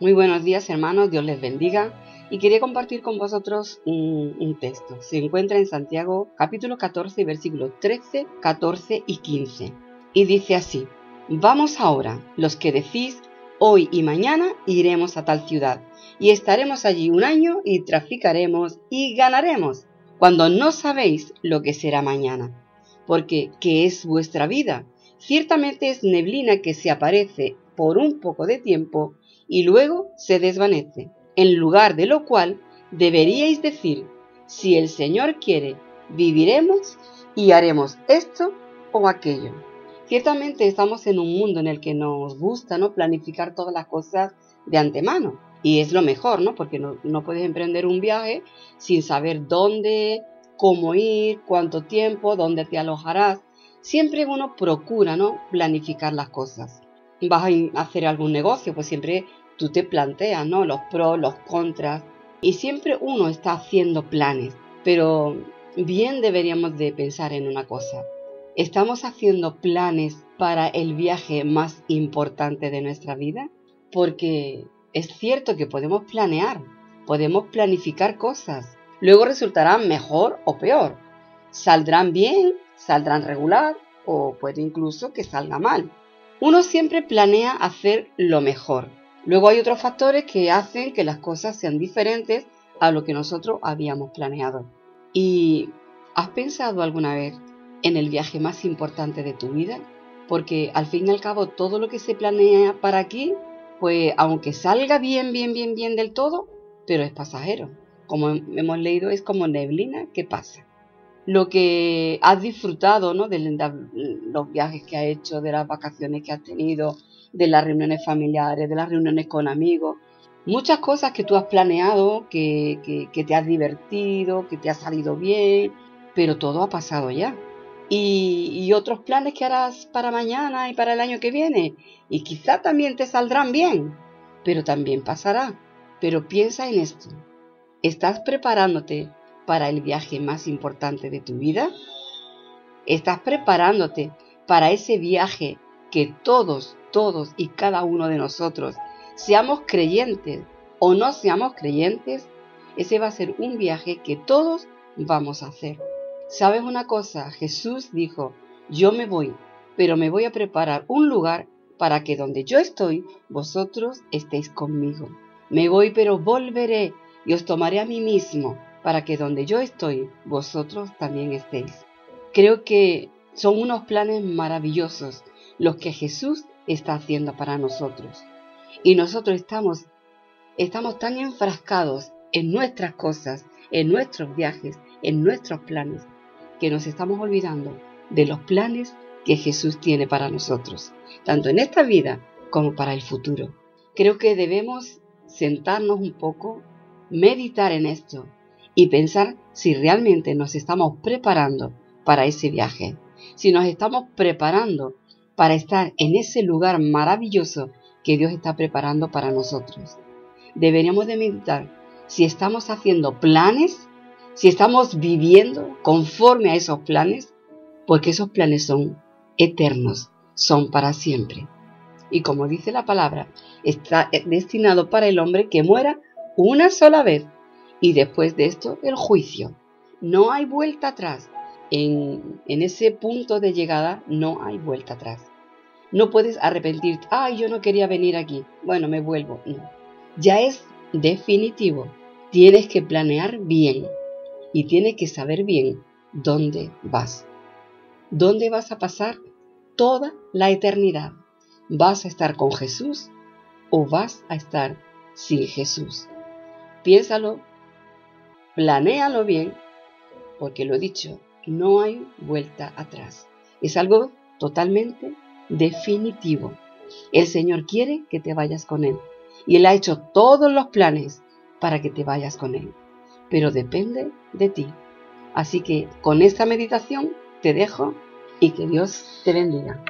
Muy buenos días hermanos, Dios les bendiga y quería compartir con vosotros un, texto. Se encuentra en Santiago capítulo 14 versículos 13, 14 y 15 y dice así, vamos ahora, los que decís, hoy y mañana iremos a tal ciudad y estaremos allí un año y traficaremos y ganaremos, cuando no sabéis lo que será mañana, porque ¿qué es vuestra vida? Ciertamente es neblina que se aparece por un poco de tiempo y luego se desvanece, en lugar de lo cual deberíais decir, si el Señor quiere, viviremos y haremos esto o aquello. Ciertamente estamos en un mundo en el que nos gusta ¿no? planificar todas las cosas de antemano. Y es lo mejor, ¿no? Porque no, no puedes emprender un viaje sin saber dónde, cómo ir, cuánto tiempo, dónde te alojarás. Siempre uno procura, ¿no? Planificar las cosas. Vas a hacer algún negocio, pues siempre tú te planteas, ¿no? Los pros, los contras. Y siempre uno está haciendo planes. Pero bien deberíamos de pensar en una cosa. ¿Estamos haciendo planes para el viaje más importante de nuestra vida? Porque es cierto que podemos planear, podemos planificar cosas. Luego resultarán mejor o peor. Saldrán bien, saldrán regular o puede incluso que salga mal. Uno siempre planea hacer lo mejor, Luego hay otros factores que hacen que las cosas sean diferentes a lo que nosotros habíamos planeado. ¿Y has pensado alguna vez en el viaje más importante de tu vida? Porque al fin y al cabo todo lo que se planea para aquí, pues aunque salga bien, bien, bien, bien del todo, pero es pasajero. Como hemos leído, es como neblina que pasa. Lo que has disfrutado ¿no? de los viajes que has hecho, de las vacaciones que has tenido, de las reuniones familiares, de las reuniones con amigos, muchas cosas que tú has planeado, que, te has divertido, que te ha salido bien, pero todo ha pasado ya. Y, y, otros planes que harás para mañana y para el año que viene, y quizá también te saldrán bien, pero también pasará. Pero piensa en esto. ¿Estás preparándote para el viaje más importante de tu vida? ¿Estás preparándote para ese viaje que todos todos y cada uno de nosotros, seamos creyentes o no seamos creyentes, ese va a ser un viaje que todos vamos a hacer. ¿Sabes una cosa? Jesús dijo, yo me voy, pero me voy a preparar un lugar para que donde yo estoy, vosotros estéis conmigo. Me voy, pero volveré y os tomaré a mí mismo, para que donde yo estoy, vosotros también estéis. Creo que son unos planes maravillosos los que Jesús está haciendo para nosotros. Y nosotros estamos, estamos tan enfrascados en nuestras cosas, en nuestros viajes, en nuestros planes, que nos estamos olvidando de los planes que Jesús tiene para nosotros, tanto en esta vida como para el futuro. Creo que debemos sentarnos un poco, meditar en esto y pensar si realmente nos estamos preparando para ese viaje, si nos estamos preparando para estar en ese lugar maravilloso que Dios está preparando para nosotros. Deberíamos de meditar si estamos haciendo planes, si estamos viviendo conforme a esos planes, porque esos planes son eternos, son para siempre. Y como dice la palabra, está destinado para el hombre que muera una sola vez y después de esto el juicio. No hay vuelta atrás. En, ese punto de llegada no hay vuelta atrás. No puedes arrepentirte, ay, yo no quería venir aquí, bueno, me vuelvo. No, ya es definitivo. Tienes que planear bien y tienes que saber bien dónde vas. ¿Dónde vas a pasar toda la eternidad? ¿Vas a estar con Jesús o vas a estar sin Jesús? Piénsalo, planéalo bien, porque lo he dicho, no hay vuelta atrás. Es algo totalmente definitivo. El Señor quiere que te vayas con Él. Y Él ha hecho todos los planes para que te vayas con Él. Pero depende de ti. Así que con esta meditación te dejo y que Dios te bendiga.